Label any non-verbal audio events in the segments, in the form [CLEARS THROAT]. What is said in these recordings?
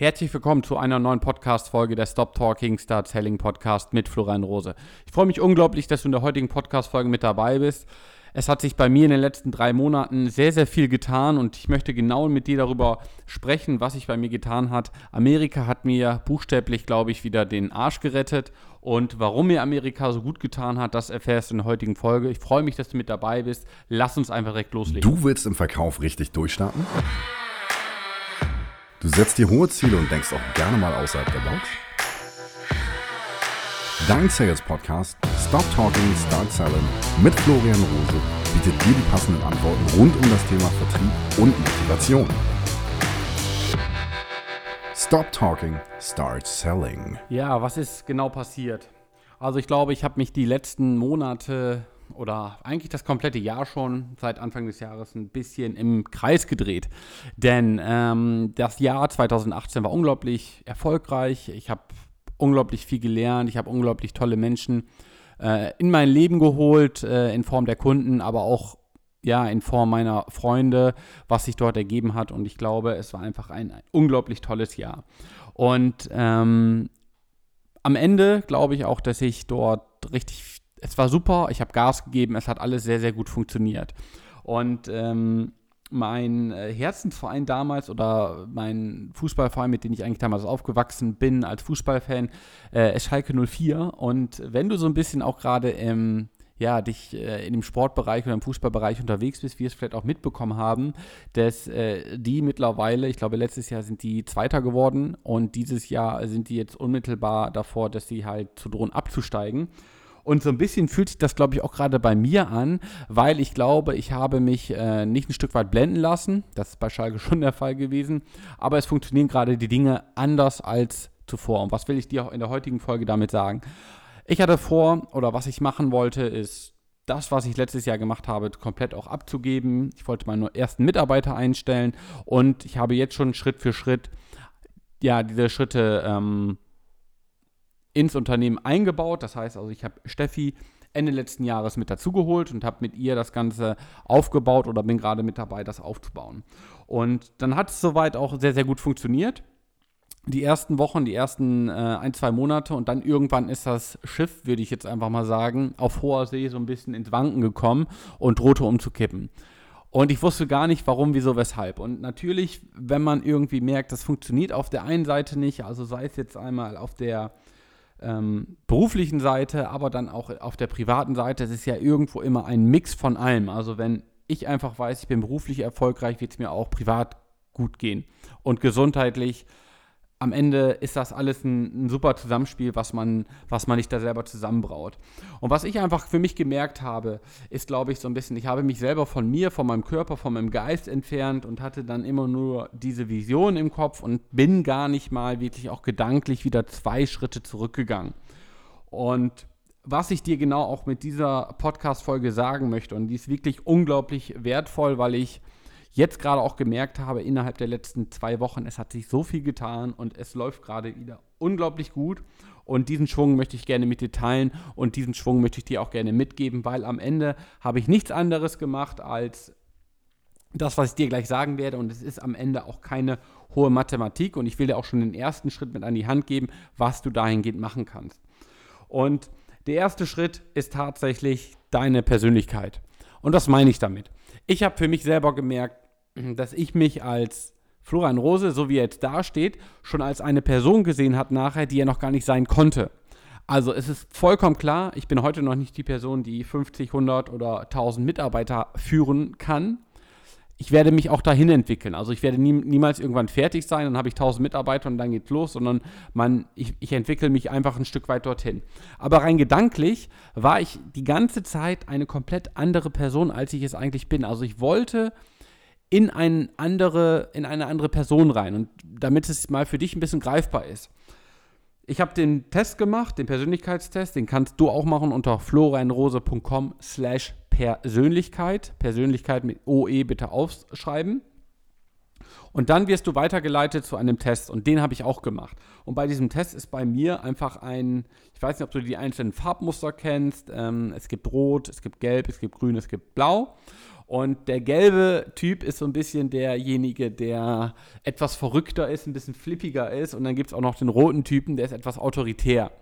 Herzlich willkommen zu einer neuen Podcast-Folge der Stop Talking Start Selling Podcast mit Florian Rose. Ich freue mich unglaublich, dass du in der heutigen Podcast-Folge mit dabei bist. Es hat sich bei mir in den letzten drei Monaten sehr, sehr viel getan und ich möchte genau mit dir darüber sprechen, was sich bei mir getan hat. Amerika hat mir buchstäblich, glaube ich, wieder den Arsch gerettet und warum mir Amerika so gut getan hat, das erfährst du in der heutigen Folge. Ich freue mich, dass du mit dabei bist. Lass uns einfach direkt loslegen. Du willst im Verkauf richtig durchstarten? Du setzt dir hohe Ziele und denkst auch gerne mal außerhalb der Box? Dein Sales Podcast Stop Talking, Start Selling mit Florian Rose bietet dir die passenden Antworten rund um das Thema Vertrieb und Motivation. Stop Talking, Start Selling. Ja, was ist genau passiert? Also ich glaube, ich habe mich die letzten Monate oder eigentlich das komplette Jahr schon seit Anfang des Jahres ein bisschen im Kreis gedreht. Denn ähm, das Jahr 2018 war unglaublich erfolgreich. Ich habe unglaublich viel gelernt. Ich habe unglaublich tolle Menschen äh, in mein Leben geholt, äh, in Form der Kunden, aber auch ja, in Form meiner Freunde, was sich dort ergeben hat. Und ich glaube, es war einfach ein, ein unglaublich tolles Jahr. Und ähm, am Ende glaube ich auch, dass ich dort richtig es war super, ich habe Gas gegeben, es hat alles sehr, sehr gut funktioniert. Und ähm, mein äh, Herzensverein damals oder mein Fußballverein, mit dem ich eigentlich damals aufgewachsen bin als Fußballfan, äh, ist Schalke 04. Und wenn du so ein bisschen auch gerade im ja, dich äh, in dem Sportbereich oder im Fußballbereich unterwegs bist, wie wir es vielleicht auch mitbekommen haben, dass äh, die mittlerweile, ich glaube letztes Jahr sind die Zweiter geworden und dieses Jahr sind die jetzt unmittelbar davor, dass sie halt zu drohen abzusteigen. Und so ein bisschen fühlt sich das, glaube ich, auch gerade bei mir an, weil ich glaube, ich habe mich äh, nicht ein Stück weit blenden lassen. Das ist bei Schalke [LAUGHS] schon der Fall gewesen. Aber es funktionieren gerade die Dinge anders als zuvor. Und was will ich dir auch in der heutigen Folge damit sagen? Ich hatte vor, oder was ich machen wollte, ist das, was ich letztes Jahr gemacht habe, komplett auch abzugeben. Ich wollte meinen ersten Mitarbeiter einstellen und ich habe jetzt schon Schritt für Schritt ja diese Schritte ähm, ins Unternehmen eingebaut. Das heißt also, ich habe Steffi Ende letzten Jahres mit dazugeholt und habe mit ihr das Ganze aufgebaut oder bin gerade mit dabei, das aufzubauen. Und dann hat es soweit auch sehr, sehr gut funktioniert. Die ersten Wochen, die ersten äh, ein, zwei Monate und dann irgendwann ist das Schiff, würde ich jetzt einfach mal sagen, auf hoher See so ein bisschen ins Wanken gekommen und drohte umzukippen. Und ich wusste gar nicht, warum, wieso, weshalb. Und natürlich, wenn man irgendwie merkt, das funktioniert auf der einen Seite nicht, also sei es jetzt einmal auf der ähm, beruflichen Seite, aber dann auch auf der privaten Seite. Es ist ja irgendwo immer ein Mix von allem. Also wenn ich einfach weiß, ich bin beruflich erfolgreich, wird es mir auch privat gut gehen. Und gesundheitlich am Ende ist das alles ein, ein, super Zusammenspiel, was man, was man nicht da selber zusammenbraut. Und was ich einfach für mich gemerkt habe, ist, glaube ich, so ein bisschen, ich habe mich selber von mir, von meinem Körper, von meinem Geist entfernt und hatte dann immer nur diese Vision im Kopf und bin gar nicht mal wirklich auch gedanklich wieder zwei Schritte zurückgegangen. Und was ich dir genau auch mit dieser Podcast-Folge sagen möchte, und die ist wirklich unglaublich wertvoll, weil ich jetzt gerade auch gemerkt habe, innerhalb der letzten zwei Wochen, es hat sich so viel getan und es läuft gerade wieder unglaublich gut. Und diesen Schwung möchte ich gerne mit dir teilen und diesen Schwung möchte ich dir auch gerne mitgeben, weil am Ende habe ich nichts anderes gemacht als das, was ich dir gleich sagen werde. Und es ist am Ende auch keine hohe Mathematik. Und ich will dir auch schon den ersten Schritt mit an die Hand geben, was du dahingehend machen kannst. Und der erste Schritt ist tatsächlich deine Persönlichkeit. Und was meine ich damit? Ich habe für mich selber gemerkt, dass ich mich als Florian Rose, so wie er jetzt dasteht, schon als eine Person gesehen hat nachher, die er noch gar nicht sein konnte. Also es ist vollkommen klar, ich bin heute noch nicht die Person, die 50, 100 oder 1000 Mitarbeiter führen kann ich werde mich auch dahin entwickeln. Also ich werde nie, niemals irgendwann fertig sein, dann habe ich 1000 Mitarbeiter und dann geht's los, sondern man, ich, ich entwickle mich einfach ein Stück weit dorthin. Aber rein gedanklich war ich die ganze Zeit eine komplett andere Person, als ich es eigentlich bin. Also ich wollte in, ein andere, in eine andere Person rein und damit es mal für dich ein bisschen greifbar ist. Ich habe den Test gemacht, den Persönlichkeitstest, den kannst du auch machen unter florianrose.com slash Persönlichkeit. Persönlichkeit mit OE bitte aufschreiben. Und dann wirst du weitergeleitet zu einem Test und den habe ich auch gemacht. Und bei diesem Test ist bei mir einfach ein, ich weiß nicht, ob du die einzelnen Farbmuster kennst. Ähm, es gibt Rot, es gibt Gelb, es gibt Grün, es gibt Blau. Und der gelbe Typ ist so ein bisschen derjenige, der etwas verrückter ist, ein bisschen flippiger ist. Und dann gibt es auch noch den roten Typen, der ist etwas autoritär.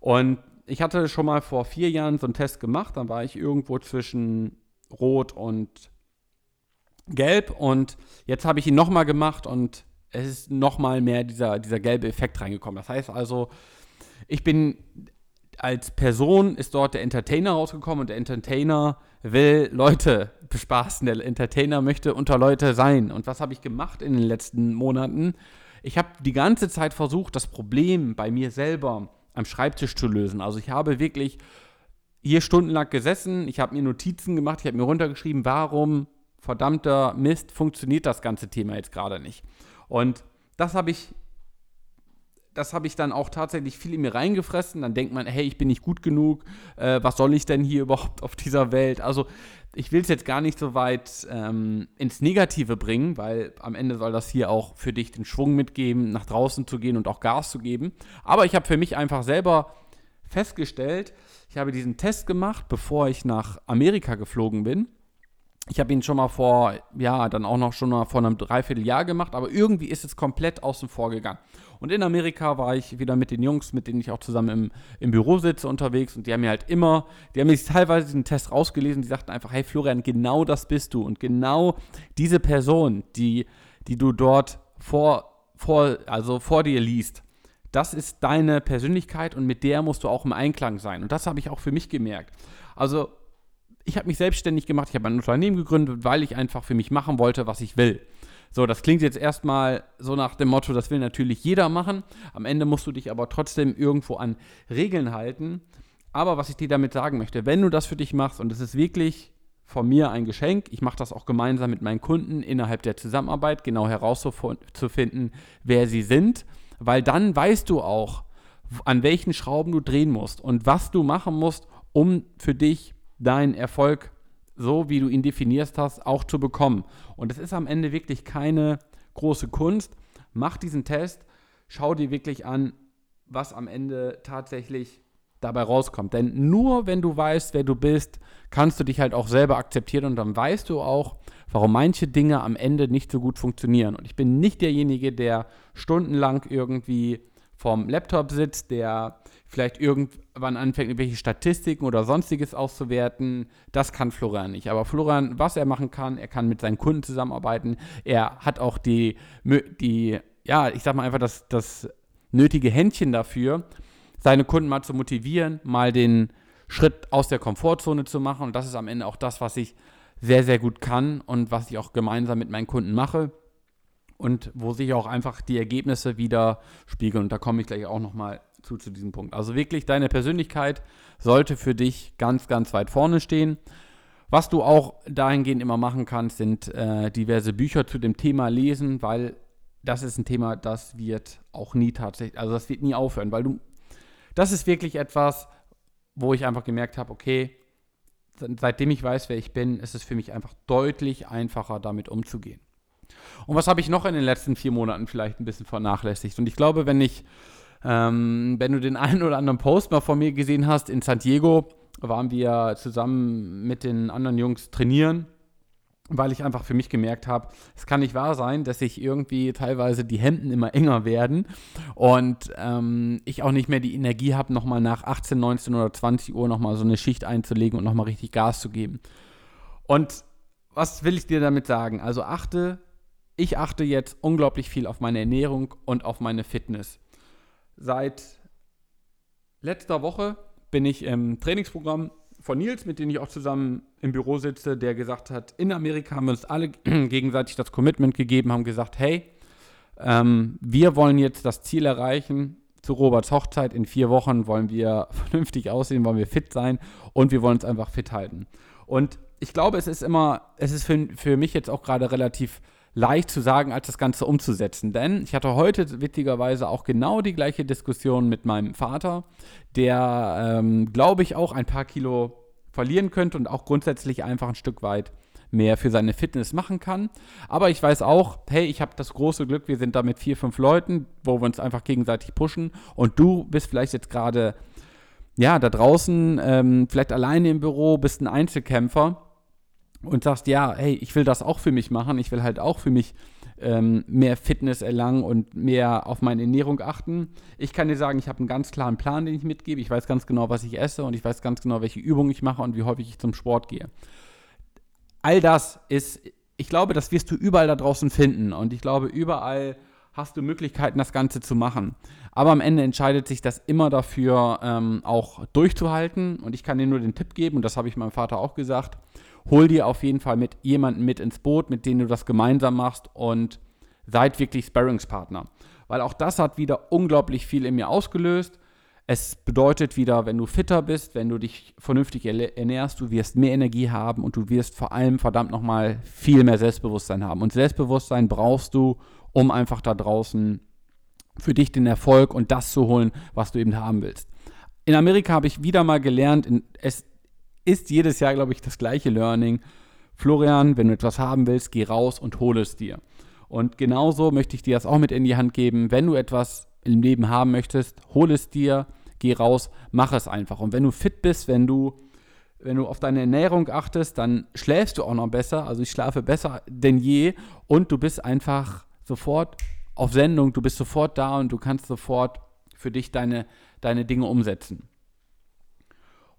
Und ich hatte schon mal vor vier Jahren so einen Test gemacht. Dann war ich irgendwo zwischen Rot und Gelb. Und jetzt habe ich ihn nochmal gemacht und es ist nochmal mehr dieser, dieser gelbe Effekt reingekommen. Das heißt also, ich bin als Person ist dort der Entertainer rausgekommen und der Entertainer will Leute bespaßen. Der Entertainer möchte unter Leute sein. Und was habe ich gemacht in den letzten Monaten? Ich habe die ganze Zeit versucht, das Problem bei mir selber am Schreibtisch zu lösen. Also ich habe wirklich hier stundenlang gesessen, ich habe mir Notizen gemacht, ich habe mir runtergeschrieben, warum verdammter Mist funktioniert das ganze Thema jetzt gerade nicht. Und das habe ich das habe ich dann auch tatsächlich viel in mir reingefressen. Dann denkt man, hey, ich bin nicht gut genug, äh, was soll ich denn hier überhaupt auf dieser Welt? Also ich will es jetzt gar nicht so weit ähm, ins Negative bringen, weil am Ende soll das hier auch für dich den Schwung mitgeben, nach draußen zu gehen und auch Gas zu geben. Aber ich habe für mich einfach selber festgestellt, ich habe diesen Test gemacht, bevor ich nach Amerika geflogen bin. Ich habe ihn schon mal vor, ja, dann auch noch schon mal vor einem Dreivierteljahr gemacht, aber irgendwie ist es komplett außen vor gegangen. Und in Amerika war ich wieder mit den Jungs, mit denen ich auch zusammen im, im Büro sitze, unterwegs. Und die haben mir halt immer, die haben mir teilweise diesen Test rausgelesen. Die sagten einfach, hey Florian, genau das bist du. Und genau diese Person, die, die du dort vor, vor, also vor dir liest, das ist deine Persönlichkeit und mit der musst du auch im Einklang sein. Und das habe ich auch für mich gemerkt. Also ich habe mich selbstständig gemacht, ich habe ein Unternehmen gegründet, weil ich einfach für mich machen wollte, was ich will. So, das klingt jetzt erstmal so nach dem Motto, das will natürlich jeder machen. Am Ende musst du dich aber trotzdem irgendwo an Regeln halten. Aber was ich dir damit sagen möchte, wenn du das für dich machst, und es ist wirklich von mir ein Geschenk, ich mache das auch gemeinsam mit meinen Kunden innerhalb der Zusammenarbeit, genau herauszufinden, wer sie sind, weil dann weißt du auch, an welchen Schrauben du drehen musst und was du machen musst, um für dich deinen Erfolg so wie du ihn definierst hast, auch zu bekommen. Und es ist am Ende wirklich keine große Kunst. Mach diesen Test, schau dir wirklich an, was am Ende tatsächlich dabei rauskommt. Denn nur wenn du weißt, wer du bist, kannst du dich halt auch selber akzeptieren und dann weißt du auch, warum manche Dinge am Ende nicht so gut funktionieren. Und ich bin nicht derjenige, der stundenlang irgendwie vorm Laptop sitzt, der vielleicht irgendwann anfängt, irgendwelche Statistiken oder sonstiges auszuwerten. Das kann Florian nicht. Aber Florian, was er machen kann, er kann mit seinen Kunden zusammenarbeiten. Er hat auch die, die ja, ich sag mal einfach das, das nötige Händchen dafür, seine Kunden mal zu motivieren, mal den Schritt aus der Komfortzone zu machen. Und das ist am Ende auch das, was ich sehr, sehr gut kann und was ich auch gemeinsam mit meinen Kunden mache und wo sich auch einfach die Ergebnisse wieder spiegeln. Und da komme ich gleich auch nochmal zu, zu diesem Punkt. Also wirklich, deine Persönlichkeit sollte für dich ganz, ganz weit vorne stehen. Was du auch dahingehend immer machen kannst, sind äh, diverse Bücher zu dem Thema lesen, weil das ist ein Thema, das wird auch nie tatsächlich, also das wird nie aufhören, weil du, das ist wirklich etwas, wo ich einfach gemerkt habe, okay, seitdem ich weiß, wer ich bin, ist es für mich einfach deutlich einfacher, damit umzugehen. Und was habe ich noch in den letzten vier Monaten vielleicht ein bisschen vernachlässigt? Und ich glaube, wenn ich, ähm, wenn du den [LAUGHS] einen oder anderen Post mal von mir gesehen hast, in San Diego waren wir zusammen mit den anderen Jungs trainieren, weil ich einfach für mich gemerkt habe, es kann nicht wahr sein, dass sich irgendwie teilweise die Hemden immer enger werden und ähm, ich auch nicht mehr die Energie habe, nochmal nach 18, 19 oder 20 Uhr nochmal so eine Schicht einzulegen und nochmal richtig Gas zu geben. Und was will ich dir damit sagen? Also achte ich achte jetzt unglaublich viel auf meine Ernährung und auf meine Fitness. Seit letzter Woche bin ich im Trainingsprogramm von Nils, mit dem ich auch zusammen im Büro sitze, der gesagt hat, in Amerika haben wir uns alle [CLEARS THROAT] gegenseitig das Commitment gegeben, haben gesagt, hey, ähm, wir wollen jetzt das Ziel erreichen. Zu Roberts Hochzeit in vier Wochen wollen wir [LAUGHS] vernünftig aussehen, wollen wir fit sein und wir wollen uns einfach fit halten. Und ich glaube, es ist immer, es ist für, für mich jetzt auch gerade relativ leicht zu sagen, als das Ganze umzusetzen. Denn ich hatte heute witzigerweise auch genau die gleiche Diskussion mit meinem Vater, der, ähm, glaube ich, auch ein paar Kilo verlieren könnte und auch grundsätzlich einfach ein Stück weit mehr für seine Fitness machen kann. Aber ich weiß auch, hey, ich habe das große Glück, wir sind da mit vier, fünf Leuten, wo wir uns einfach gegenseitig pushen. Und du bist vielleicht jetzt gerade, ja, da draußen, ähm, vielleicht alleine im Büro, bist ein Einzelkämpfer und sagst, ja, hey, ich will das auch für mich machen, ich will halt auch für mich ähm, mehr Fitness erlangen und mehr auf meine Ernährung achten. Ich kann dir sagen, ich habe einen ganz klaren Plan, den ich mitgebe. Ich weiß ganz genau, was ich esse und ich weiß ganz genau, welche Übungen ich mache und wie häufig ich zum Sport gehe. All das ist, ich glaube, das wirst du überall da draußen finden und ich glaube, überall hast du Möglichkeiten, das Ganze zu machen. Aber am Ende entscheidet sich das immer dafür, ähm, auch durchzuhalten. Und ich kann dir nur den Tipp geben, und das habe ich meinem Vater auch gesagt, hol dir auf jeden Fall mit jemanden mit ins Boot, mit dem du das gemeinsam machst und seid wirklich Sparringspartner. Weil auch das hat wieder unglaublich viel in mir ausgelöst. Es bedeutet wieder, wenn du fitter bist, wenn du dich vernünftig ernährst, du wirst mehr Energie haben und du wirst vor allem verdammt nochmal viel mehr Selbstbewusstsein haben. Und Selbstbewusstsein brauchst du, um einfach da draußen für dich den Erfolg und das zu holen, was du eben haben willst. In Amerika habe ich wieder mal gelernt, es ist jedes Jahr, glaube ich, das gleiche Learning. Florian, wenn du etwas haben willst, geh raus und hole es dir. Und genauso möchte ich dir das auch mit in die Hand geben. Wenn du etwas im Leben haben möchtest, hole es dir, geh raus, mach es einfach. Und wenn du fit bist, wenn du, wenn du auf deine Ernährung achtest, dann schläfst du auch noch besser. Also ich schlafe besser denn je und du bist einfach sofort auf Sendung, du bist sofort da und du kannst sofort für dich deine, deine Dinge umsetzen.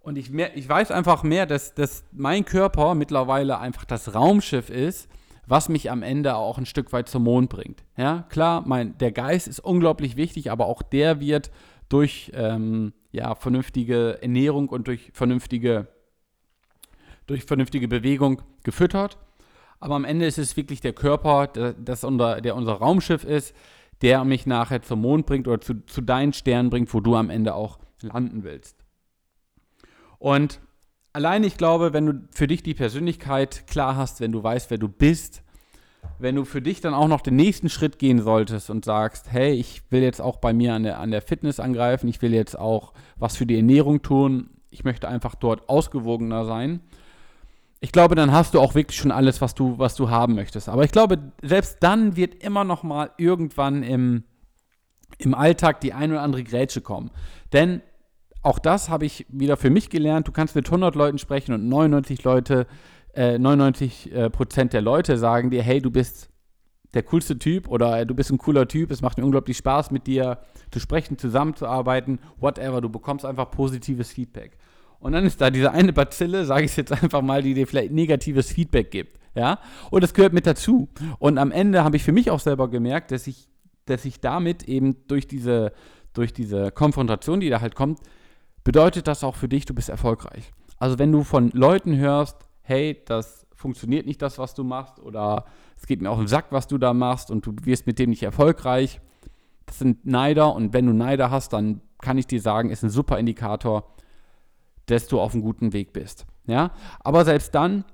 Und ich, mehr, ich weiß einfach mehr, dass, dass mein Körper mittlerweile einfach das Raumschiff ist, was mich am Ende auch ein Stück weit zum Mond bringt. Ja, klar, mein, der Geist ist unglaublich wichtig, aber auch der wird durch ähm, ja, vernünftige Ernährung und durch vernünftige, durch vernünftige Bewegung gefüttert. Aber am Ende ist es wirklich der Körper, der, das unser, der unser Raumschiff ist, der mich nachher zum Mond bringt oder zu, zu deinen Sternen bringt, wo du am Ende auch landen willst. Und allein ich glaube, wenn du für dich die Persönlichkeit klar hast, wenn du weißt, wer du bist, wenn du für dich dann auch noch den nächsten Schritt gehen solltest und sagst, hey, ich will jetzt auch bei mir an der, an der Fitness angreifen, ich will jetzt auch was für die Ernährung tun, ich möchte einfach dort ausgewogener sein. Ich glaube, dann hast du auch wirklich schon alles, was du, was du haben möchtest. Aber ich glaube, selbst dann wird immer noch mal irgendwann im, im Alltag die ein oder andere Grätsche kommen. Denn auch das habe ich wieder für mich gelernt. Du kannst mit 100 Leuten sprechen und 99 Leute, äh, 99 äh, Prozent der Leute sagen dir, hey, du bist der coolste Typ oder äh, du bist ein cooler Typ, es macht mir unglaublich Spaß mit dir zu sprechen, zusammenzuarbeiten, whatever. Du bekommst einfach positives Feedback. Und dann ist da diese eine Bazille, sage ich jetzt [LAUGHS] einfach mal, die dir vielleicht negatives Feedback gibt. Ja? Und das gehört mit dazu. Und am Ende habe ich für mich auch selber gemerkt, dass ich, dass ich damit eben durch diese, durch diese Konfrontation, die da halt kommt, bedeutet das auch für dich, du bist erfolgreich. Also wenn du von Leuten hörst, hey, das funktioniert nicht das, was du machst, oder es geht mir auf den Sack, was du da machst, und du wirst mit dem nicht erfolgreich, das sind Neider, und wenn du Neider hast, dann kann ich dir sagen, ist ein super Indikator, dass du auf einem guten Weg bist. Ja, aber selbst dann,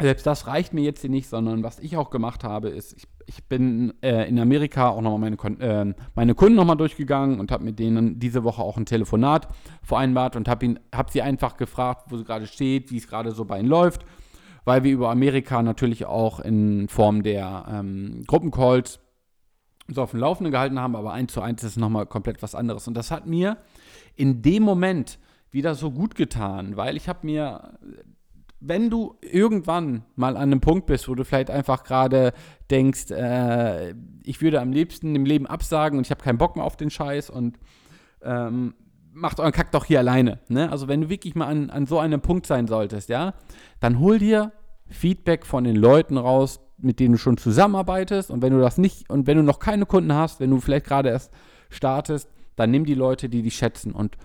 selbst das reicht mir jetzt hier nicht, sondern was ich auch gemacht habe, ist, ich ich bin äh, in Amerika auch nochmal meine, äh, meine Kunden nochmal durchgegangen und habe mit denen diese Woche auch ein Telefonat vereinbart und habe hab sie einfach gefragt, wo sie gerade steht, wie es gerade so bei ihnen läuft, weil wir über Amerika natürlich auch in Form der ähm, Gruppencalls so auf dem Laufenden gehalten haben, aber eins zu eins ist nochmal komplett was anderes. Und das hat mir in dem Moment wieder so gut getan, weil ich habe mir wenn du irgendwann mal an einem Punkt bist, wo du vielleicht einfach gerade denkst, äh, ich würde am liebsten im Leben absagen und ich habe keinen Bock mehr auf den Scheiß und ähm, macht euren Kack doch hier alleine. Ne? Also wenn du wirklich mal an, an so einem Punkt sein solltest, ja, dann hol dir Feedback von den Leuten raus, mit denen du schon zusammenarbeitest und wenn du das nicht und wenn du noch keine Kunden hast, wenn du vielleicht gerade erst startest, dann nimm die Leute, die dich schätzen und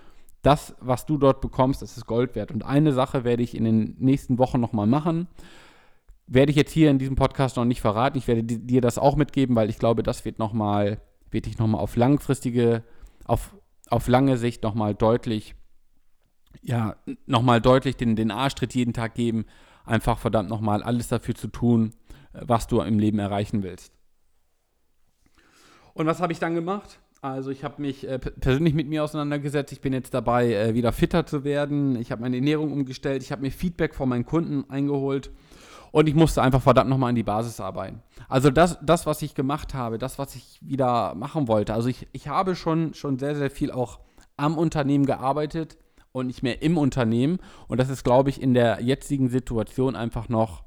das, was du dort bekommst, das ist Gold wert. Und eine Sache werde ich in den nächsten Wochen nochmal machen. Werde ich jetzt hier in diesem Podcast noch nicht verraten. Ich werde dir das auch mitgeben, weil ich glaube, das wird nochmal, wird dich nochmal auf langfristige, auf, auf lange Sicht nochmal deutlich, ja, nochmal deutlich den, den Arschtritt jeden Tag geben. Einfach verdammt nochmal alles dafür zu tun, was du im Leben erreichen willst. Und was habe ich dann gemacht? Also ich habe mich äh, persönlich mit mir auseinandergesetzt. Ich bin jetzt dabei, äh, wieder fitter zu werden. Ich habe meine Ernährung umgestellt. Ich habe mir Feedback von meinen Kunden eingeholt. Und ich musste einfach verdammt nochmal an die Basis arbeiten. Also das, das, was ich gemacht habe, das, was ich wieder machen wollte. Also ich, ich habe schon, schon sehr, sehr viel auch am Unternehmen gearbeitet und nicht mehr im Unternehmen. Und das ist, glaube ich, in der jetzigen Situation einfach noch,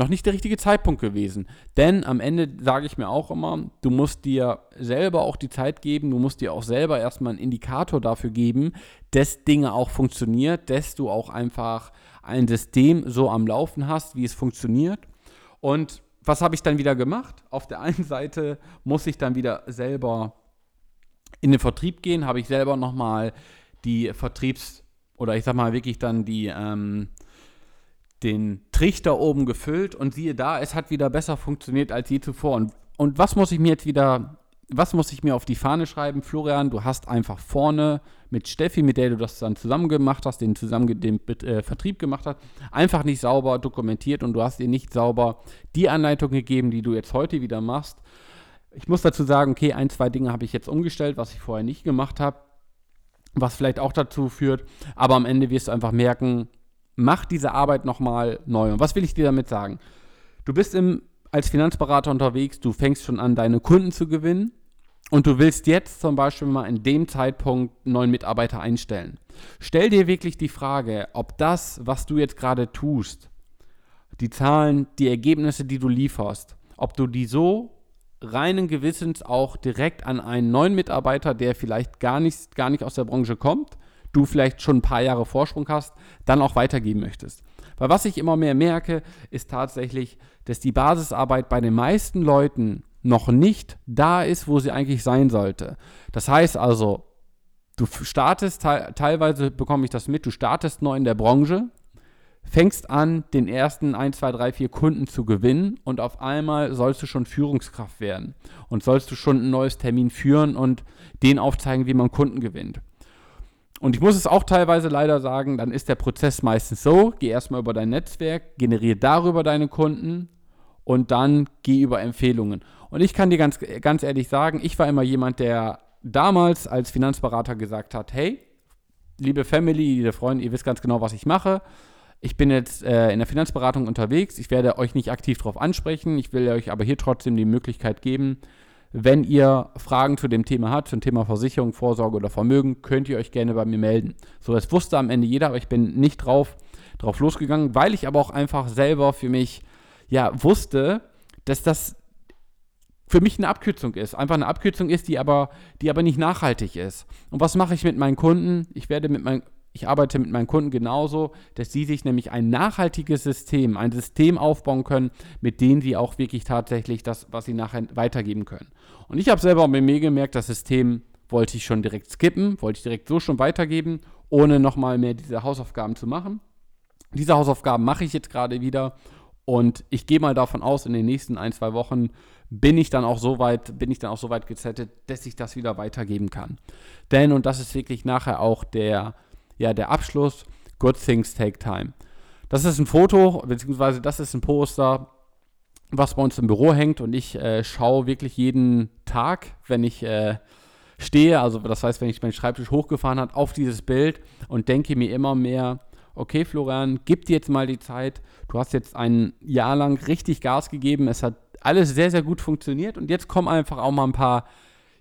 noch nicht der richtige Zeitpunkt gewesen. Denn am Ende sage ich mir auch immer, du musst dir selber auch die Zeit geben, du musst dir auch selber erstmal einen Indikator dafür geben, dass Dinge auch funktioniert, dass du auch einfach ein System so am Laufen hast, wie es funktioniert. Und was habe ich dann wieder gemacht? Auf der einen Seite muss ich dann wieder selber in den Vertrieb gehen, habe ich selber nochmal die Vertriebs- oder ich sag mal wirklich dann die, ähm, den Trichter oben gefüllt und siehe da, es hat wieder besser funktioniert als je zuvor. Und, und was muss ich mir jetzt wieder, was muss ich mir auf die Fahne schreiben? Florian, du hast einfach vorne mit Steffi, mit der du das dann zusammen gemacht hast, den zusammen den äh, Vertrieb gemacht hast, einfach nicht sauber dokumentiert und du hast ihr nicht sauber die Anleitung gegeben, die du jetzt heute wieder machst. Ich muss dazu sagen, okay, ein, zwei Dinge habe ich jetzt umgestellt, was ich vorher nicht gemacht habe was vielleicht auch dazu führt. Aber am Ende wirst du einfach merken, mach diese Arbeit nochmal neu. Und was will ich dir damit sagen? Du bist im, als Finanzberater unterwegs, du fängst schon an, deine Kunden zu gewinnen. Und du willst jetzt zum Beispiel mal in dem Zeitpunkt einen neuen Mitarbeiter einstellen. Stell dir wirklich die Frage, ob das, was du jetzt gerade tust, die Zahlen, die Ergebnisse, die du lieferst, ob du die so reinen Gewissens auch direkt an einen neuen Mitarbeiter, der vielleicht gar nicht, gar nicht aus der Branche kommt, du vielleicht schon ein paar Jahre Vorsprung hast, dann auch weitergeben möchtest. Weil was ich immer mehr merke, ist tatsächlich, dass die Basisarbeit bei den meisten Leuten noch nicht da ist, wo sie eigentlich sein sollte. Das heißt also, du startest, teilweise bekomme ich das mit, du startest neu in der Branche, fängst an, den ersten 1, 2, 3, 4 Kunden zu gewinnen und auf einmal sollst du schon Führungskraft werden und sollst du schon ein neues Termin führen und denen aufzeigen, wie man Kunden gewinnt. Und ich muss es auch teilweise leider sagen, dann ist der Prozess meistens so, geh erstmal über dein Netzwerk, generiere darüber deine Kunden und dann geh über Empfehlungen. Und ich kann dir ganz, ganz ehrlich sagen, ich war immer jemand, der damals als Finanzberater gesagt hat, hey, liebe Family, liebe Freunde, ihr wisst ganz genau, was ich mache ich bin jetzt äh, in der Finanzberatung unterwegs. Ich werde euch nicht aktiv darauf ansprechen. Ich will euch aber hier trotzdem die Möglichkeit geben, wenn ihr Fragen zu dem Thema habt, zum Thema Versicherung, Vorsorge oder Vermögen, könnt ihr euch gerne bei mir melden. So, das wusste am Ende jeder, aber ich bin nicht drauf, drauf losgegangen, weil ich aber auch einfach selber für mich ja wusste, dass das für mich eine Abkürzung ist. Einfach eine Abkürzung ist, die aber, die aber nicht nachhaltig ist. Und was mache ich mit meinen Kunden? Ich werde mit meinen ich arbeite mit meinen Kunden genauso, dass sie sich nämlich ein nachhaltiges System, ein System aufbauen können, mit dem sie auch wirklich tatsächlich das, was sie nachher weitergeben können. Und ich habe selber bei mir gemerkt, das System wollte ich schon direkt skippen, wollte ich direkt so schon weitergeben, ohne nochmal mehr diese Hausaufgaben zu machen. Diese Hausaufgaben mache ich jetzt gerade wieder und ich gehe mal davon aus, in den nächsten ein, zwei Wochen bin ich dann auch so weit, bin ich dann auch so weit gezettet, dass ich das wieder weitergeben kann. Denn, und das ist wirklich nachher auch der, ja, der Abschluss, Good Things Take Time. Das ist ein Foto, beziehungsweise das ist ein Poster, was bei uns im Büro hängt und ich äh, schaue wirklich jeden Tag, wenn ich äh, stehe, also das heißt, wenn ich meinen Schreibtisch hochgefahren habe, auf dieses Bild und denke mir immer mehr, okay Florian, gib dir jetzt mal die Zeit, du hast jetzt ein Jahr lang richtig Gas gegeben, es hat alles sehr, sehr gut funktioniert und jetzt kommen einfach auch mal ein paar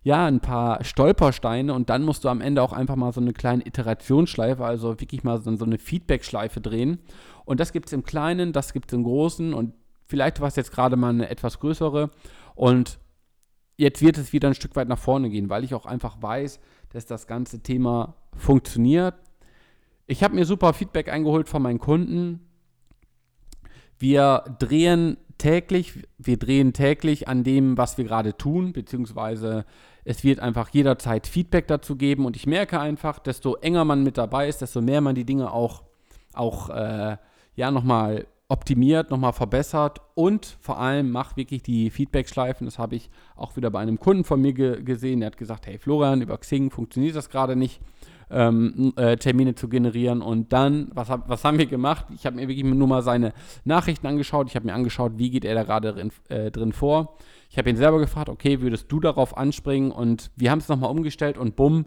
ja, ein paar Stolpersteine und dann musst du am Ende auch einfach mal so eine kleine Iterationsschleife, also wirklich mal so, eine Feedbackschleife drehen. Und das gibt es im Kleinen, das gibt es im Großen und vielleicht war es jetzt gerade mal eine etwas größere. Und jetzt wird es wieder ein Stück weit nach vorne gehen, weil ich auch einfach weiß, dass das ganze Thema funktioniert. Ich habe mir super Feedback eingeholt von meinen Kunden. Wir drehen täglich, wir drehen täglich an dem, was wir gerade tun, beziehungsweise es wird einfach jederzeit Feedback dazu geben und ich merke einfach, desto enger man mit dabei ist, desto mehr man die Dinge auch, auch äh, ja, nochmal optimiert, nochmal verbessert und vor allem macht wirklich die Feedback-Schleifen. Das habe ich auch wieder bei einem Kunden von mir ge gesehen. Der hat gesagt, hey Florian, über Xing funktioniert das gerade nicht ähm, äh, Termine zu generieren. Und dann, was, hab, was haben wir gemacht? Ich habe mir wirklich nur mal seine Nachrichten angeschaut. Ich habe mir angeschaut, wie geht er da gerade drin, äh, drin vor. Ich habe ihn selber gefragt, okay, würdest du darauf anspringen? Und wir haben es nochmal umgestellt und bumm,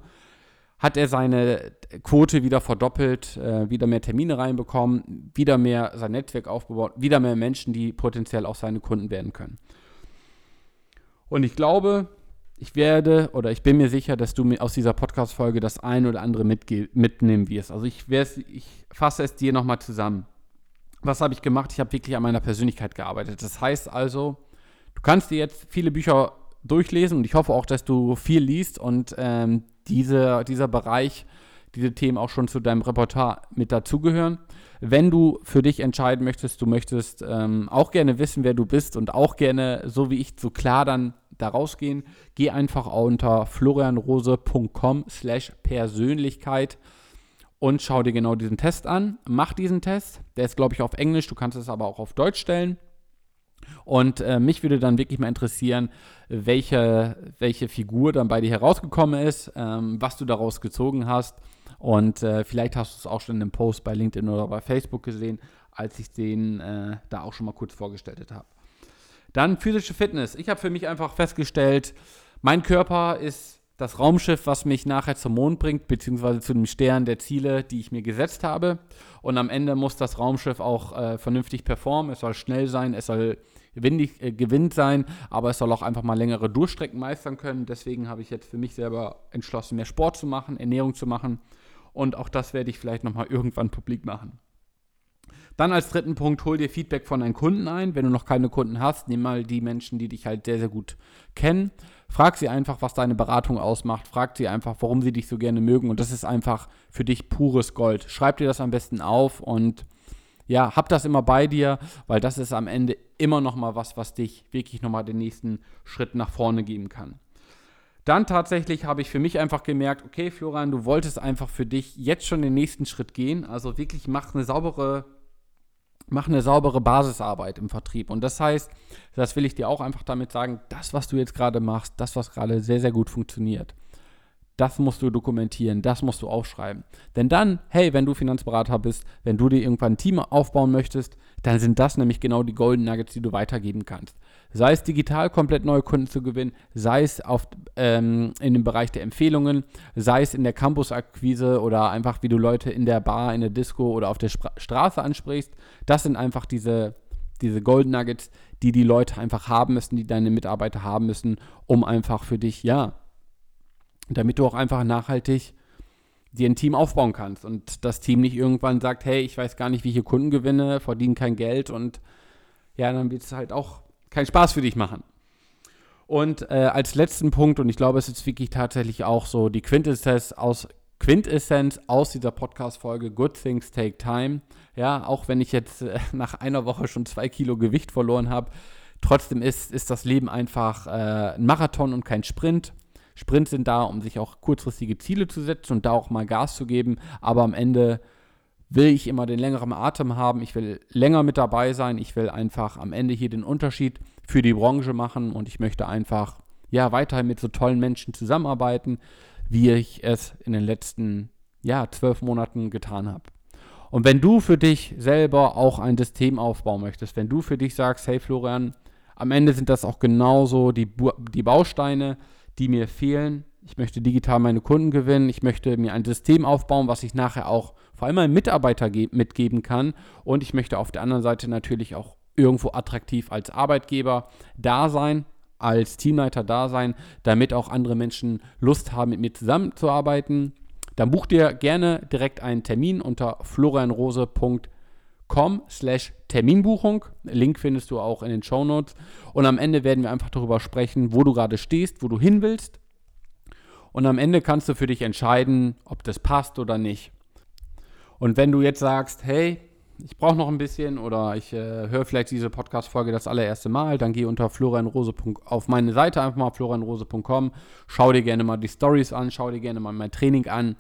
hat er seine Quote wieder verdoppelt, äh, wieder mehr Termine reinbekommen, wieder mehr sein Netzwerk aufgebaut, wieder mehr Menschen, die potenziell auch seine Kunden werden können. Und ich glaube, ich werde oder ich bin mir sicher, dass du mir aus dieser Podcast-Folge das ein oder andere mitnehmen wirst. Also ich, ich fasse es dir nochmal zusammen. Was habe ich gemacht? Ich habe wirklich an meiner Persönlichkeit gearbeitet. Das heißt also, du kannst dir jetzt viele Bücher durchlesen und ich hoffe auch, dass du viel liest und ähm, diese, dieser Bereich, diese Themen auch schon zu deinem Repertoire mit dazugehören. Wenn du für dich entscheiden möchtest, du möchtest ähm, auch gerne wissen, wer du bist und auch gerne, so wie ich, so klar dann da rausgehen, geh einfach unter florianrose.com slash Persönlichkeit und schau dir genau diesen Test an. Mach diesen Test. Der ist, glaube ich, auf Englisch. Du kannst es aber auch auf Deutsch stellen. Und äh, mich würde dann wirklich mal interessieren, welche, welche Figur dann bei dir herausgekommen ist, ähm, was du daraus gezogen hast. Und äh, vielleicht hast du es auch schon in einem Post bei LinkedIn oder bei Facebook gesehen, als ich den äh, da auch schon mal kurz vorgestellt habe. Dann physische Fitness. Ich habe für mich einfach festgestellt, mein Körper ist das Raumschiff, was mich nachher zum Mond bringt, beziehungsweise zu dem Stern der Ziele, die ich mir gesetzt habe. Und am Ende muss das Raumschiff auch äh, vernünftig performen. Es soll schnell sein, es soll windig, äh, gewinnt sein, aber es soll auch einfach mal längere Durchstrecken meistern können. Deswegen habe ich jetzt für mich selber entschlossen, mehr Sport zu machen, Ernährung zu machen. Und auch das werde ich vielleicht nochmal irgendwann publik machen. Dann als dritten Punkt, hol dir Feedback von deinen Kunden ein. Wenn du noch keine Kunden hast, nimm mal die Menschen, die dich halt sehr, sehr gut kennen. Frag sie einfach, was deine Beratung ausmacht. Frag sie einfach, warum sie dich so gerne mögen. Und das ist einfach für dich pures Gold. Schreib dir das am besten auf und ja, hab das immer bei dir, weil das ist am Ende immer noch mal was, was dich wirklich noch mal den nächsten Schritt nach vorne geben kann. Dann tatsächlich habe ich für mich einfach gemerkt, okay, Florian, du wolltest einfach für dich jetzt schon den nächsten Schritt gehen. Also wirklich mach eine saubere mach eine saubere Basisarbeit im Vertrieb. Und das heißt, das will ich dir auch einfach damit sagen, das, was du jetzt gerade machst, das, was gerade sehr, sehr gut funktioniert, das musst du dokumentieren, das musst du aufschreiben. Denn dann, hey, wenn du Finanzberater bist, wenn du dir irgendwann ein Team aufbauen möchtest, dann sind das nämlich genau die Golden Nuggets, die du weitergeben kannst. Sei es digital komplett neue Kunden zu gewinnen, sei es auf, ähm, in dem Bereich der Empfehlungen, sei es in der Campus-Akquise oder einfach wie du Leute in der Bar, in der Disco oder auf der Spra Straße ansprichst. Das sind einfach diese, diese Golden Nuggets, die die Leute einfach haben müssen, die deine Mitarbeiter haben müssen, um einfach für dich, ja, damit du auch einfach nachhaltig dir ein Team aufbauen kannst und das Team nicht irgendwann sagt, hey, ich weiß gar nicht, wie ich hier Kunden gewinne, verdiene kein Geld und ja, dann wird es halt auch keinen Spaß für dich machen. Und äh, als letzten Punkt, und ich glaube, es ist wirklich tatsächlich auch so die Quintessenz aus, Quintessenz aus dieser Podcast-Folge Good Things Take Time. Ja, auch wenn ich jetzt äh, [LAUGHS] nach einer Woche schon zwei Kilo Gewicht verloren habe, trotzdem ist, ist das Leben einfach äh, ein Marathon und kein Sprint. Sprints sind da, um sich auch kurzfristige Ziele zu setzen und da auch mal Gas zu geben. Aber am Ende will ich immer den längeren Atem haben. Ich will länger mit dabei sein. Ich will einfach am Ende hier den Unterschied für die Branche machen und ich möchte einfach ja weiterhin mit so tollen Menschen zusammenarbeiten, wie ich es in den letzten ja zwölf Monaten getan habe. Und wenn du für dich selber auch ein System aufbauen möchtest, wenn du für dich sagst, hey Florian, am Ende sind das auch genauso die, die Bausteine, die mir fehlen. Ich möchte digital meine Kunden gewinnen. Ich möchte mir ein System aufbauen, was ich nachher auch vor allem meinen Mitarbeiter mitgeben kann. Und ich möchte auf der anderen Seite natürlich auch irgendwo attraktiv als Arbeitgeber da sein, als Teamleiter da sein, damit auch andere Menschen Lust haben, mit mir zusammenzuarbeiten. Dann buch dir gerne direkt einen Termin unter florianrose.com slash Terminbuchung. Link findest du auch in den Show Notes. Und am Ende werden wir einfach darüber sprechen, wo du gerade stehst, wo du hin willst. Und am Ende kannst du für dich entscheiden, ob das passt oder nicht. Und wenn du jetzt sagst, hey, ich brauche noch ein bisschen oder ich äh, höre vielleicht diese Podcast-Folge das allererste Mal, dann geh unter florianrose. auf meine Seite einfach mal florianrose.com, schau dir gerne mal die Stories an, schau dir gerne mal mein Training an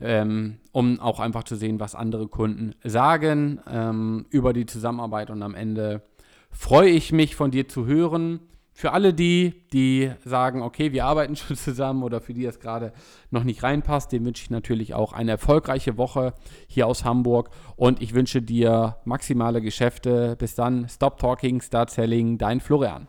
ähm, um auch einfach zu sehen, was andere Kunden sagen ähm, über die Zusammenarbeit. Und am Ende freue ich mich von dir zu hören. Für alle die, die sagen, okay, wir arbeiten [LAUGHS] schon zusammen oder für die das gerade noch nicht reinpasst, dem wünsche ich natürlich auch eine erfolgreiche Woche hier aus Hamburg und ich wünsche dir maximale Geschäfte. Bis dann, stop talking, start selling, dein Florian.